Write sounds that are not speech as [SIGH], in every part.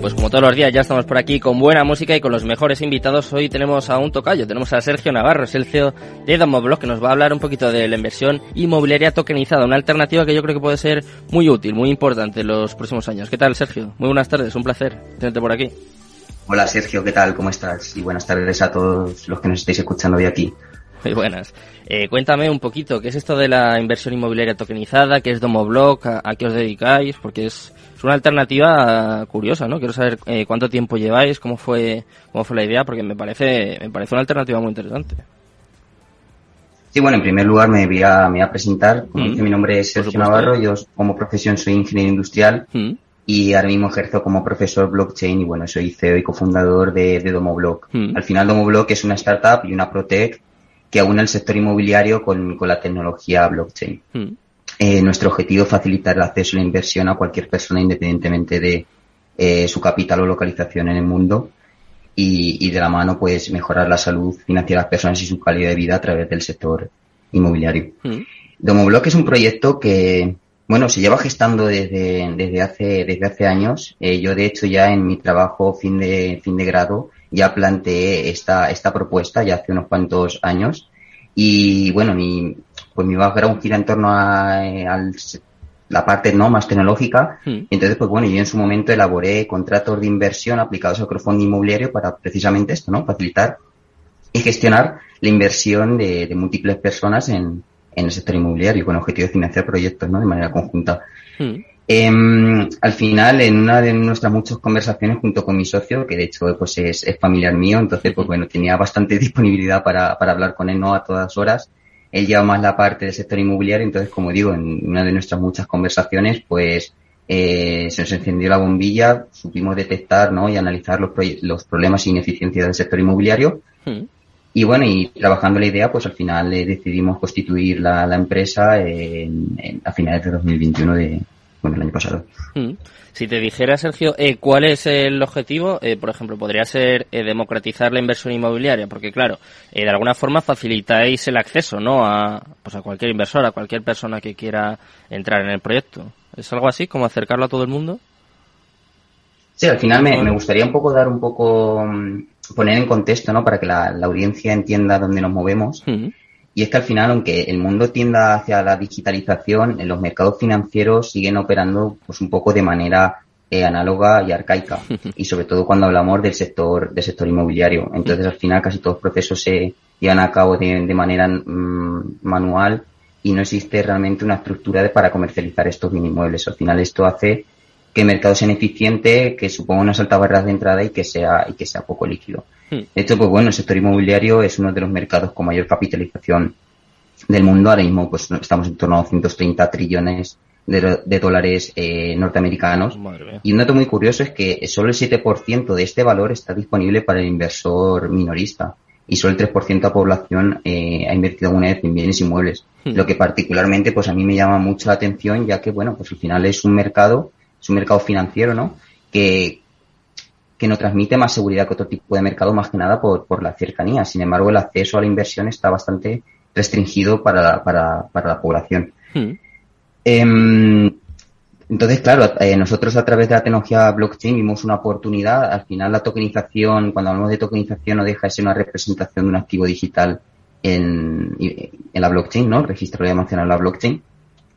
Pues como todos los días ya estamos por aquí con buena música y con los mejores invitados. Hoy tenemos a un tocayo, tenemos a Sergio Navarro, es el CEO de Domoblock, que nos va a hablar un poquito de la inversión inmobiliaria tokenizada, una alternativa que yo creo que puede ser muy útil, muy importante en los próximos años. ¿Qué tal, Sergio? Muy buenas tardes, un placer tenerte por aquí. Hola, Sergio, ¿qué tal? ¿Cómo estás? Y buenas tardes a todos los que nos estáis escuchando de aquí. Muy buenas. Eh, cuéntame un poquito, ¿qué es esto de la inversión inmobiliaria tokenizada? ¿Qué es Domoblock? ¿A, a qué os dedicáis? Porque es, es, una alternativa curiosa, ¿no? Quiero saber eh, cuánto tiempo lleváis, cómo fue, cómo fue la idea, porque me parece, me parece una alternativa muy interesante. Sí, bueno, en primer lugar me voy a, me voy a presentar. Como mm. dice, mi nombre es Sergio Navarro, yo como profesión soy ingeniero industrial mm. y ahora mismo ejerzo como profesor blockchain y bueno, soy CEO y cofundador de, de Domoblock. Mm. Al final Domoblock es una startup y una protec que aúna el sector inmobiliario con, con la tecnología blockchain. Mm. Eh, nuestro objetivo es facilitar el acceso a la inversión a cualquier persona independientemente de eh, su capital o localización en el mundo y, y, de la mano pues mejorar la salud financiera de las personas y su calidad de vida a través del sector inmobiliario. Mm. Domoblock es un proyecto que bueno, se lleva gestando desde, desde hace, desde hace años. Eh, yo, de hecho, ya en mi trabajo fin de, fin de grado, ya planteé esta, esta propuesta ya hace unos cuantos años. Y bueno, mi, pues mi background gira en torno a, la parte no más tecnológica. Mm. Entonces, pues bueno, yo en su momento elaboré contratos de inversión aplicados al crowdfunding inmobiliario para precisamente esto, ¿no? Facilitar y gestionar la inversión de, de múltiples personas en, en el sector inmobiliario con el objetivo de financiar proyectos ¿no? de manera conjunta. Hmm. Eh, al final, en una de nuestras muchas conversaciones junto con mi socio, que de hecho pues es, es familiar mío, entonces pues bueno, tenía bastante [LAUGHS] disponibilidad para, para hablar con él no a todas horas. Él lleva más la parte del sector inmobiliario, entonces como digo, en una de nuestras muchas conversaciones, pues eh, se nos encendió la bombilla, supimos detectar ¿no? y analizar los, los problemas e ineficiencias del sector inmobiliario. Hmm. Y bueno, y trabajando la idea, pues al final eh, decidimos constituir la, la empresa en, en, a finales de 2021 de, bueno, el año pasado. Mm. Si te dijera, Sergio, eh, ¿cuál es el objetivo? Eh, por ejemplo, podría ser eh, democratizar la inversión inmobiliaria, porque claro, eh, de alguna forma facilitáis el acceso, ¿no? A, pues a cualquier inversor, a cualquier persona que quiera entrar en el proyecto. ¿Es algo así, como acercarlo a todo el mundo? Sí, al final me, me gustaría un poco dar un poco mm, poner en contexto, ¿no? Para que la, la audiencia entienda dónde nos movemos. -huh. Y es que al final, aunque el mundo tienda hacia la digitalización, en los mercados financieros siguen operando pues un poco de manera eh, análoga y arcaica. [LAUGHS] Y sobre todo cuando hablamos del sector, del sector inmobiliario. Entonces al final casi todos los procesos se llevan a cabo de, de manera mmm, manual y no existe realmente una estructura de, para comercializar estos mini inmuebles. Al final esto hace que el mercado sea ineficiente, que suponga unas altas barreras de entrada y que sea, y que sea poco líquido. Hmm. De hecho, pues bueno, el sector inmobiliario es uno de los mercados con mayor capitalización del mundo. Ahora mismo, pues estamos en torno a 230 trillones de, de dólares eh, norteamericanos. Y un dato muy curioso es que solo el 7% de este valor está disponible para el inversor minorista y solo el 3% de la población eh, ha invertido alguna vez en bienes inmuebles. Hmm. Lo que particularmente, pues a mí me llama mucho la atención, ya que, bueno, pues al final es un mercado es un mercado financiero, ¿no? Que, que no transmite más seguridad que otro tipo de mercado, más que nada por, por la cercanía. Sin embargo, el acceso a la inversión está bastante restringido para la, para, para la población. Hmm. Eh, entonces, claro, eh, nosotros a través de la tecnología blockchain vimos una oportunidad. Al final, la tokenización, cuando hablamos de tokenización, no deja de ser una representación de un activo digital en, en la blockchain, ¿no? El registro de mencionar la blockchain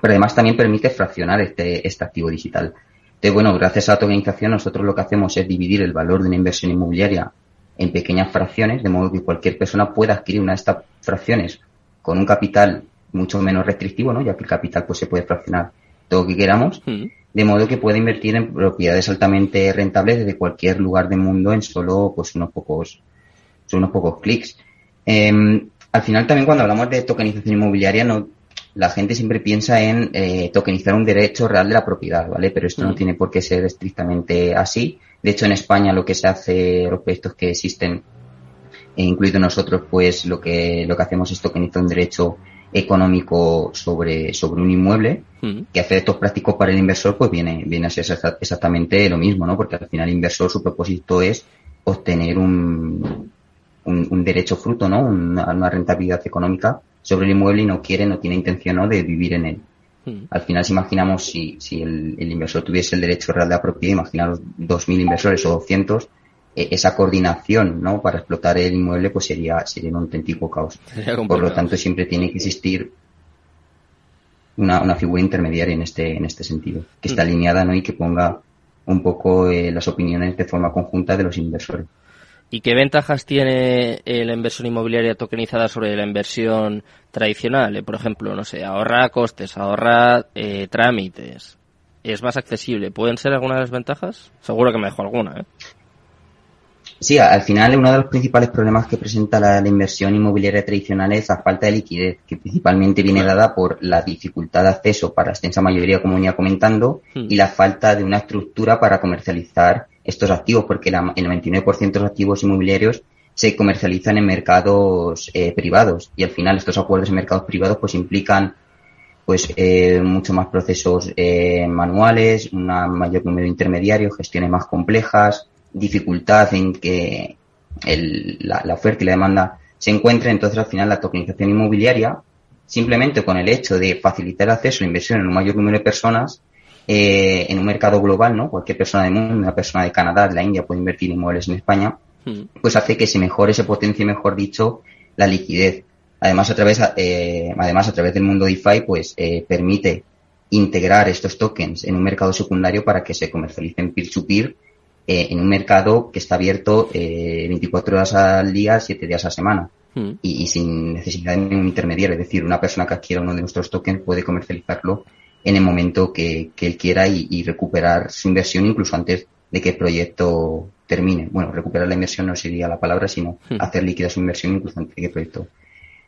pero además también permite fraccionar este, este activo digital. Entonces, bueno, gracias a la tokenización nosotros lo que hacemos es dividir el valor de una inversión inmobiliaria en pequeñas fracciones, de modo que cualquier persona pueda adquirir una de estas fracciones con un capital mucho menos restrictivo, ¿no? Ya que el capital pues se puede fraccionar todo lo que queramos, mm. de modo que pueda invertir en propiedades altamente rentables desde cualquier lugar del mundo en solo pues unos pocos, unos pocos clics. Eh, al final también cuando hablamos de tokenización inmobiliaria no la gente siempre piensa en eh, tokenizar un derecho real de la propiedad, ¿vale? Pero esto mm. no tiene por qué ser estrictamente así. De hecho, en España lo que se hace, los proyectos que existen, e incluido nosotros, pues lo que, lo que hacemos es tokenizar un derecho económico sobre, sobre un inmueble, mm. que a efectos prácticos para el inversor, pues viene, viene a ser exactamente lo mismo, ¿no? Porque al final el inversor su propósito es obtener un, un, un derecho fruto, ¿no? Una, una rentabilidad económica sobre el inmueble y no quiere, no tiene intención ¿no? de vivir en él. Hmm. Al final, si imaginamos si, si el, inversor tuviese el derecho real de la propiedad, imaginaros 2.000 inversores o 200, e, esa coordinación ¿no? para explotar el inmueble pues sería, sería un auténtico caos. Por lo tanto, siempre tiene que existir una, una figura intermediaria en este, en este sentido, que esté hmm. alineada ¿no? y que ponga un poco eh, las opiniones de forma conjunta de los inversores. ¿Y qué ventajas tiene la inversión inmobiliaria tokenizada sobre la inversión tradicional? Eh, por ejemplo, no sé, ahorra costes, ahorra eh, trámites, es más accesible. ¿Pueden ser algunas de las ventajas? Seguro que me dejo alguna, ¿eh? Sí, al final uno de los principales problemas que presenta la, inversión inmobiliaria tradicional es la falta de liquidez, que principalmente viene dada por la dificultad de acceso para la extensa mayoría, como venía comentando, hmm. y la falta de una estructura para comercializar estos activos, porque el 99% de los activos inmobiliarios se comercializan en mercados eh, privados y al final estos acuerdos en mercados privados pues implican pues eh, mucho más procesos eh, manuales, un mayor número de intermediarios, gestiones más complejas, dificultad en que la, oferta y la demanda se encuentren. Entonces, al final, la tokenización inmobiliaria, simplemente con el hecho de facilitar acceso a la inversión en un mayor número de personas, eh, en un mercado global, ¿no? Cualquier persona del mundo, una persona de Canadá, de la India, puede invertir en inmuebles en España, hmm. pues hace que se mejore, se potencie, mejor dicho, la liquidez. Además, a través, eh, además, a través del mundo DeFi, pues, eh, permite integrar estos tokens en un mercado secundario para que se comercialicen peer-to-peer eh, en un mercado que está abierto eh, 24 horas al día, 7 días a la semana. Hmm. Y, sin necesidad de ningún intermediario. Es decir, una persona que adquiera uno de nuestros tokens puede comercializarlo en el momento que, él quiera y, recuperar su inversión incluso antes de que el proyecto termine. Bueno, recuperar la inversión no sería la palabra, sino hmm. hacer líquida su inversión incluso antes de que el proyecto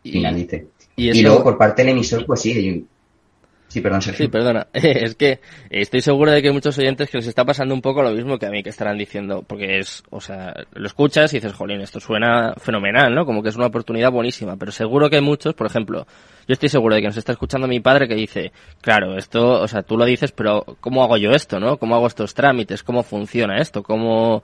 finalice. Y, luego por parte del emisor, pues sí, Sí, Sí, perdona. [LAUGHS] Es que estoy seguro de que hay muchos oyentes que les está pasando un poco lo mismo que a mí, que estarán diciendo, porque es, o sea, lo escuchas y dices, jolín, esto suena fenomenal, ¿no? Como que es una oportunidad buenísima, pero seguro que hay muchos, por ejemplo, yo estoy seguro de que nos está escuchando mi padre que dice, claro, esto, o sea, tú lo dices, pero ¿cómo hago yo esto, no? ¿Cómo hago estos trámites? ¿Cómo funciona esto? ¿Cómo,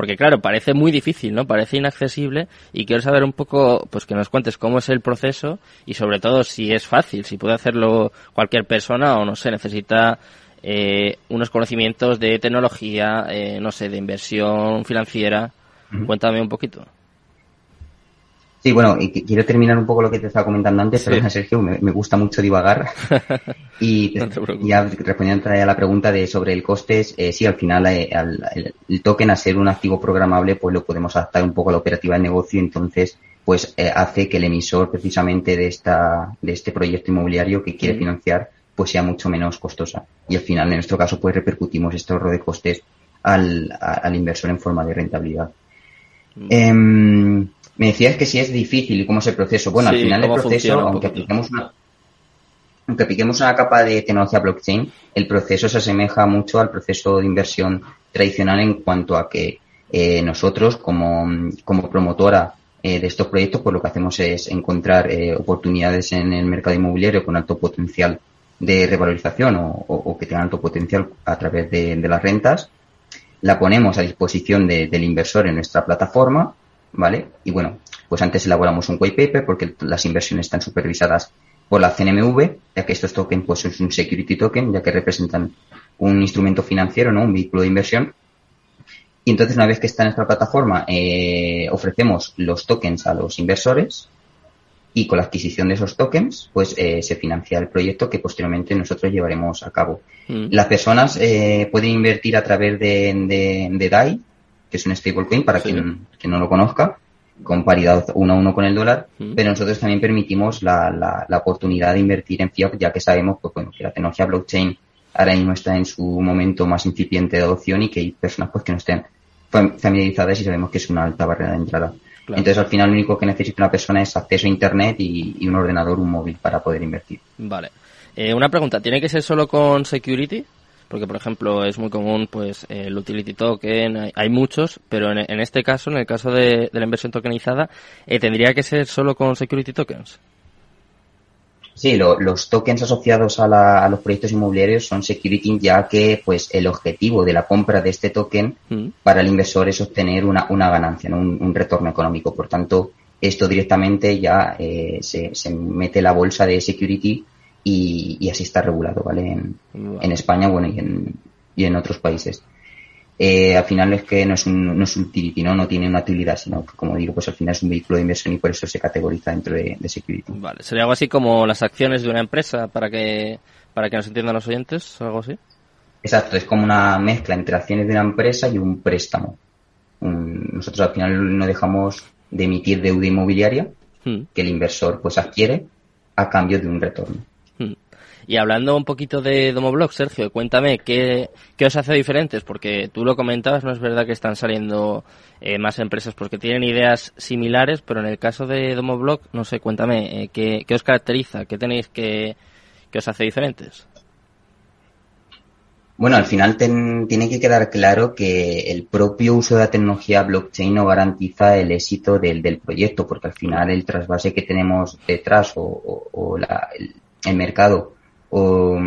porque claro, parece muy difícil, ¿no? Parece inaccesible y quiero saber un poco, pues que nos cuentes cómo es el proceso y sobre todo si es fácil, si puede hacerlo cualquier persona o no sé, necesita eh, unos conocimientos de tecnología, eh, no sé, de inversión financiera. Cuéntame un poquito. Sí, bueno, y quiero terminar un poco lo que te estaba comentando antes, pero Sergio, me, gusta mucho divagar. [LAUGHS] y ya respondiendo a la pregunta de sobre el coste, eh, sí, al final eh, el, token a ser un activo programable, pues lo podemos adaptar un poco a la operativa del negocio, entonces pues eh, hace que el emisor precisamente de esta de este proyecto inmobiliario que quiere financiar pues sea mucho menos costosa. Y al final, en nuestro caso, pues repercutimos este ahorro de costes al, al inversor en forma de rentabilidad. Eh, me decías que si es difícil y cómo es el proceso. Bueno, al final el proceso, aunque apliquemos una, aunque apliquemos una capa de tecnología blockchain, el proceso se asemeja mucho al proceso de inversión tradicional en cuanto a que eh, nosotros, como, como promotora eh, de estos proyectos, pues lo que hacemos es encontrar eh, oportunidades en el mercado inmobiliario con alto potencial de revalorización o, que tengan alto potencial a través de, las rentas. La ponemos a disposición del inversor en nuestra plataforma ¿vale? Y bueno, pues antes elaboramos un white paper porque las inversiones están supervisadas por la CNMV, ya que estos tokens pues es un security token, ya que representan un instrumento financiero, ¿no? Un vehículo de inversión. Y entonces una vez que está en nuestra plataforma, eh, ofrecemos los tokens a los inversores y con la adquisición de esos tokens, pues eh, se financia el proyecto que posteriormente nosotros llevaremos a cabo. Mm. Las personas eh, pueden invertir a través de, de, de DAI, que es un stablecoin para quien, no lo conozca, con paridad uno a uno con el dólar, pero nosotros también permitimos la, la, oportunidad de invertir en fiat, ya que sabemos pues, bueno, que la tecnología blockchain ahora mismo está en su momento más incipiente de adopción y que hay personas pues que no estén familiarizadas y sabemos que es una alta barrera de entrada. Entonces, al final, lo único que necesita una persona es acceso a Internet y, un ordenador, un móvil para poder invertir. Vale. Eh, una pregunta, ¿tiene que ser solo con security? porque por ejemplo es muy común pues el utility token, hay, muchos, pero en, este caso, en el caso de, la inversión tokenizada, eh, tendría que ser solo con security tokens. Sí, los tokens asociados a, los proyectos inmobiliarios son security, ya que pues el objetivo de la compra de este token mm. para el inversor es obtener una, ganancia, un, retorno económico. Por tanto, esto directamente ya eh, se, se mete la bolsa de security y, así está regulado, ¿vale? En, en España, bueno, y en, y en otros países. Eh, al final es que no es un, no es un utility, ¿no? no tiene una utilidad, sino que, como digo, pues al final es un vehículo de inversión y por eso se categoriza dentro de, security. Vale, sería algo así como las acciones de una empresa para que, para que nos entiendan los oyentes, algo así. Exacto, es como una mezcla entre acciones de una empresa y un préstamo. nosotros al final no dejamos de emitir deuda inmobiliaria hmm. que el inversor pues adquiere a cambio de un retorno. Y hablando un poquito de Domoblog, Sergio, cuéntame qué, qué os hace diferentes, porque tú lo comentabas, no es verdad que están saliendo eh, más empresas porque tienen ideas similares, pero en el caso de Domoblog, no sé, cuéntame, eh, ¿qué, ¿qué, os caracteriza? ¿Qué tenéis que, que os hace diferentes? Bueno, al final tiene que quedar claro que el propio uso de la tecnología blockchain no garantiza el éxito del, del proyecto, porque al final el trasvase que tenemos detrás o, o, la, el, el, mercado o,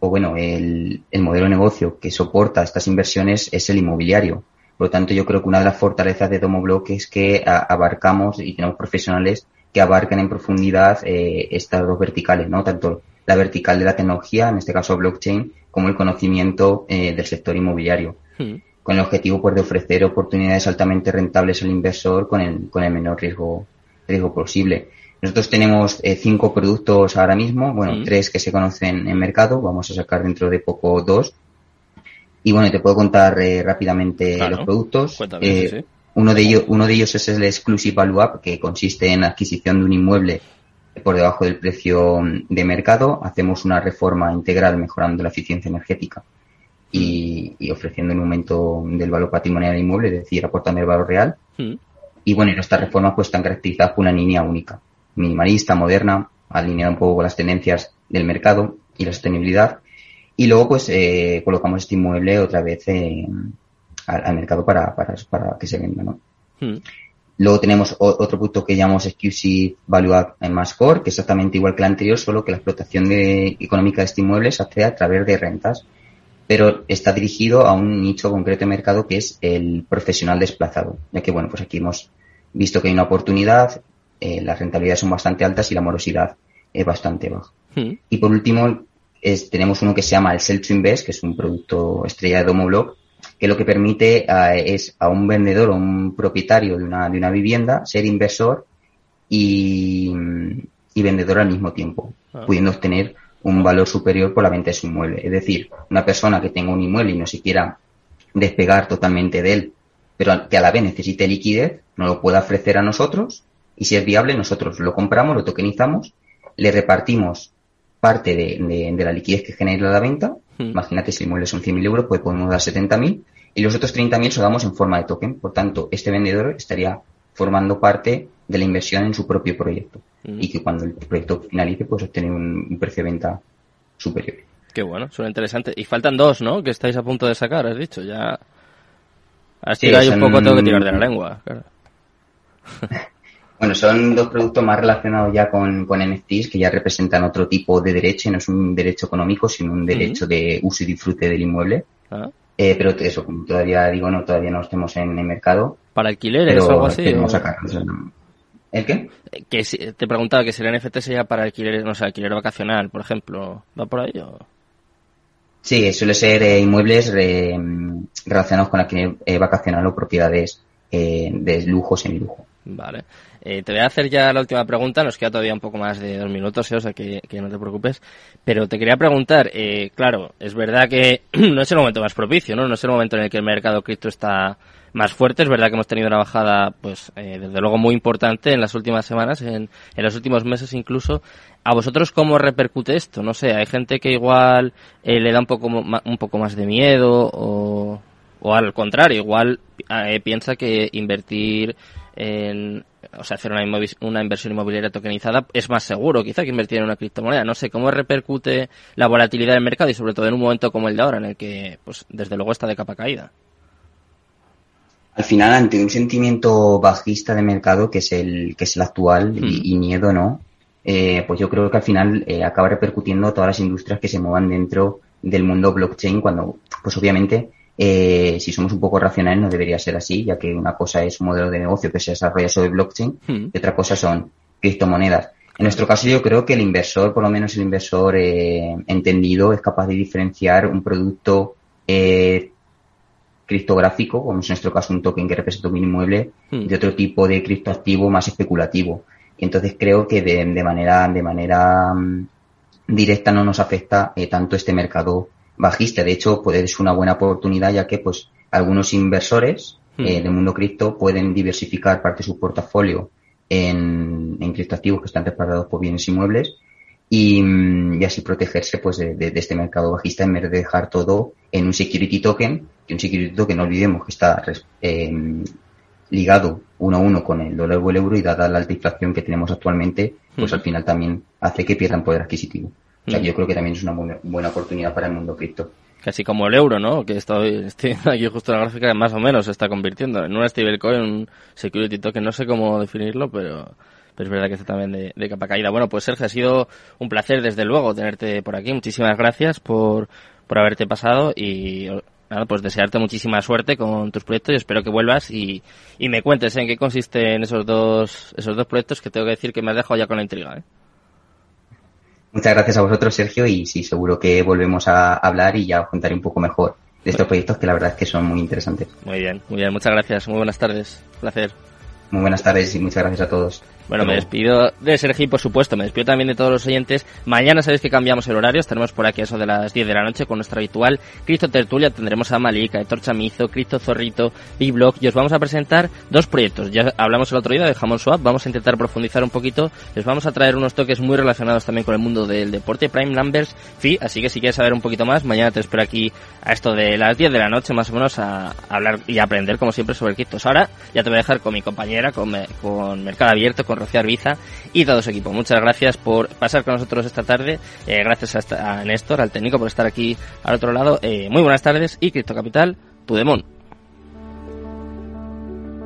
o bueno, el, el, modelo de negocio que soporta estas inversiones es el inmobiliario. Por lo tanto, yo creo que una de las fortalezas de Domoblock es que abarcamos y tenemos profesionales que abarcan en profundidad eh, estas dos verticales, ¿no? Tanto la vertical de la tecnología, en este caso blockchain, como el conocimiento eh, del sector inmobiliario. Hmm. Con el objetivo pues, de ofrecer oportunidades altamente rentables al inversor con el, con el menor riesgo, riesgo posible. Nosotros tenemos eh, cinco productos ahora mismo, bueno, tres que se conocen en mercado, vamos a sacar dentro de poco dos. Y bueno, te puedo contar eh, rápidamente los productos. Eh, uno, de ellos, uno de ellos es el Exclusive Value Up, que consiste en la adquisición de un inmueble por debajo del precio de mercado. Hacemos una reforma integral mejorando la eficiencia energética y, ofreciendo un aumento del valor patrimonial del inmueble, es decir, aportando el valor real. Y bueno, estas reformas pues están caracterizadas por una línea única minimalista, moderna, alineada un poco con las tendencias del mercado y la sostenibilidad. Y luego, pues, eh, colocamos este inmueble otra vez al, mercado para, para, para, que se venda, ¿no? Hmm. Luego tenemos otro punto que llamamos Exclusive Value Add en Mass Core, que es exactamente igual que el anterior, solo que la explotación de, económica de este inmueble se hace a través de rentas, pero está dirigido a un nicho concreto de mercado que es el profesional desplazado, ya que, bueno, pues aquí hemos visto que hay una oportunidad, eh, las rentabilidades son bastante altas y la morosidad es bastante baja. Hmm. Y por último, es, tenemos uno que se llama el Sell to Invest, que es un producto estrella de Domoblock, que lo que permite es a un vendedor o un propietario de una, de una vivienda ser inversor y, y vendedor al mismo tiempo, ah. pudiendo obtener un valor superior por la venta de su inmueble. Es decir, una persona que tenga un inmueble y no se quiera despegar totalmente de él, pero que a la vez necesite liquidez, no lo pueda ofrecer a nosotros y si es viable, nosotros lo compramos, lo tokenizamos, le repartimos parte de, la liquidez que genera la venta. Hmm. Imagínate si el inmueble son 100.000 euros, pues podemos dar 70.000 y los otros 30.000 se damos en forma de token. Por tanto, este vendedor estaría formando parte de la inversión en su propio proyecto hmm. y que cuando el proyecto finalice, pues obtener un, precio de venta superior. Qué bueno, suena interesante. Y faltan dos, ¿no? Que estáis a punto de sacar, has dicho. Ya. Así sí, un poco, tengo que tirar de la lengua. Claro. [LAUGHS] Bueno, son dos productos más relacionados ya con, con NFTs que ya representan otro tipo de derecho, no es un derecho económico, sino un derecho de uso y disfrute del inmueble. Ah. Eh, pero eso, como todavía digo, no, todavía no estemos en el mercado. ¿Para alquileres o algo así? Sacar, ¿El qué? Eh, que te preguntaba que si el NFT sería para alquileres, no sé, alquiler vacacional, por ejemplo. ¿Va por ahí o...? Sí, suele ser eh, inmuebles relacionados con alquiler vacacional o propiedades de lujo, semilujo. Vale. Eh, te voy a hacer ya la última pregunta, nos queda todavía un poco más de dos minutos, ¿eh? o sea que, no te preocupes. Pero te quería preguntar, eh, claro, es verdad que [CLEARS THROAT] no es el momento más propicio, ¿no? No es el momento en el que el mercado cripto está más fuerte. Es verdad que hemos tenido una bajada, pues, desde luego muy importante en las últimas semanas, en, en, los últimos meses incluso. ¿A vosotros cómo repercute esto? No sé, hay gente que igual le da un poco, un poco más de miedo o, o al contrario, igual piensa que invertir en, o sea, hacer una, una inversión inmobiliaria tokenizada es más seguro quizá que invertir en una criptomoneda. No sé, ¿cómo repercute la volatilidad del mercado y sobre todo en un momento como el de ahora en el que, pues, desde luego está de capa caída? Al final, ante un sentimiento bajista de mercado que es el, que es el actual y, hmm. miedo, ¿no? Eh, pues yo creo que al final eh, acaba repercutiendo todas las industrias que se muevan dentro del mundo blockchain cuando, pues obviamente, eh, si somos un poco racionales no debería ser así, ya que una cosa es un modelo de negocio que se desarrolla sobre blockchain hmm. y otra cosa son criptomonedas. En nuestro caso yo creo que el inversor, por lo menos el inversor eh, entendido, es capaz de diferenciar un producto eh, criptográfico, como es en nuestro caso un token que representa un inmueble, hmm. de otro tipo de criptoactivo más especulativo. Y entonces creo que de, manera, de manera mm, directa no nos afecta eh, tanto este mercado bajista. De hecho, puede ser una buena oportunidad ya que pues algunos inversores hmm. eh, del mundo cripto pueden diversificar parte de su portafolio en, en criptoactivos que están respaldados por bienes inmuebles y, y así protegerse pues de, de, este mercado bajista en vez de dejar todo en un security token, que un security token no olvidemos que está eh, ligado uno a uno con el dólar o el euro y dada la alta inflación que tenemos actualmente, pues mm. al final también hace que pierdan poder adquisitivo. O sea, mm. yo creo que también es una buena, buena oportunidad para el mundo cripto. Casi como el euro, ¿no? Que estoy, [LAUGHS] estoy aquí justo la gráfica más o menos se está convirtiendo en una stablecoin, un security token, no sé cómo definirlo, pero pero es verdad que está también de, capa caída. Bueno, pues Sergio, ha sido un placer desde luego tenerte por aquí. Muchísimas gracias por, por haberte pasado y nada, pues desearte muchísima suerte con tus proyectos y espero que vuelvas y, y me cuentes en qué consisten esos dos, esos dos proyectos que tengo que decir que me has dejado ya con la intriga. ¿eh? Muchas gracias a vosotros, Sergio, y sí, seguro que volvemos a hablar y ya os contaré un poco mejor de estos proyectos que la verdad es que son muy interesantes. Muy bien, muy bien, muchas gracias, muy buenas tardes, placer. Muy buenas tardes y muchas gracias a todos. Bueno, me despido de Sergio por supuesto, me despido también de todos los oyentes. Mañana sabéis que cambiamos el horario, estaremos por aquí a eso de las 10 de la noche con nuestra habitual Cristo Tertulia. Tendremos a Malika, Héctor Chamizo, Cristo Zorrito, Blog y os vamos a presentar dos proyectos. Ya hablamos el otro día de Jamón Swap, vamos a intentar profundizar un poquito. Les vamos a traer unos toques muy relacionados también con el mundo del deporte, Prime Numbers, FI. Así que si quieres saber un poquito más, mañana te espero aquí a esto de las 10 de la noche más o menos a hablar y aprender como siempre sobre criptos. Ahora ya te voy a dejar con mi compañera, con, con Mercado Abierto, con Rocío Arbiza y todo su equipo. Muchas gracias por pasar con nosotros esta tarde. Eh, gracias a, Néstor, al técnico, por estar aquí al otro lado. Eh, muy buenas tardes y Cripto Capital, tu demon.